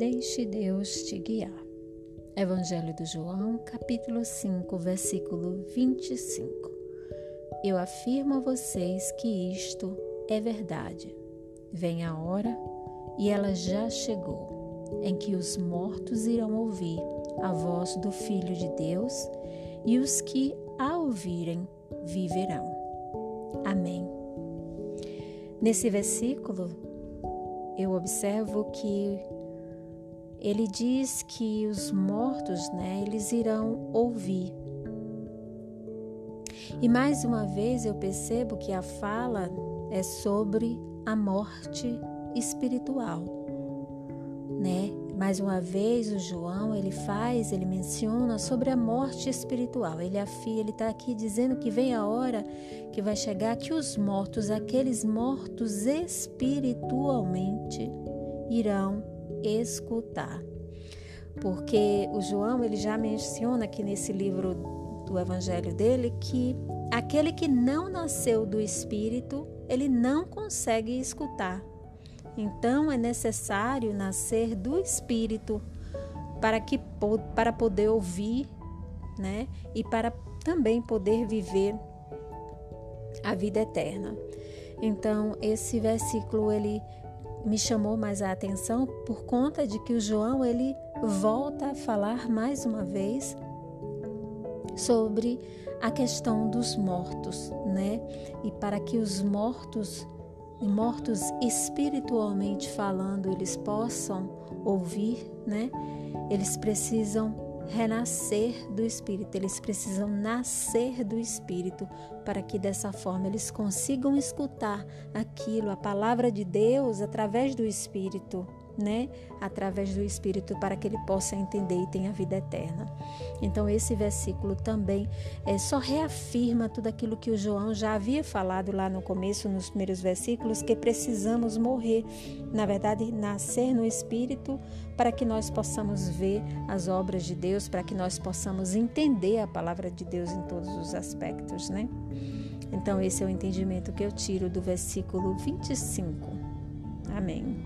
Deixe Deus te guiar. Evangelho do João, capítulo 5, versículo 25. Eu afirmo a vocês que isto é verdade. Vem a hora, e ela já chegou, em que os mortos irão ouvir a voz do Filho de Deus, e os que a ouvirem viverão. Amém. Nesse versículo, eu observo que ele diz que os mortos, né, eles irão ouvir. E mais uma vez eu percebo que a fala é sobre a morte espiritual, né? Mais uma vez o João ele faz, ele menciona sobre a morte espiritual. Ele afia, ele está aqui dizendo que vem a hora que vai chegar que os mortos, aqueles mortos espiritualmente, irão escutar. Porque o João ele já menciona aqui nesse livro do Evangelho dele que aquele que não nasceu do Espírito ele não consegue escutar. Então é necessário nascer do Espírito para que para poder ouvir, né? E para também poder viver a vida eterna. Então esse versículo ele me chamou mais a atenção por conta de que o João ele volta a falar mais uma vez sobre a questão dos mortos, né? E para que os mortos, mortos espiritualmente falando, eles possam ouvir, né? Eles precisam renascer do Espírito, eles precisam nascer do Espírito para que dessa forma eles consigam escutar aquilo, a palavra de Deus através do Espírito né, através do Espírito para que ele possa entender e tenha vida eterna. Então esse versículo também é, só reafirma tudo aquilo que o João já havia falado lá no começo, nos primeiros versículos, que precisamos morrer, na verdade, nascer no Espírito para que nós possamos ver as obras de Deus, para que nós possamos entender a palavra de Deus em todos os aspectos, né? Então esse é o entendimento que eu tiro do versículo 25. Amém.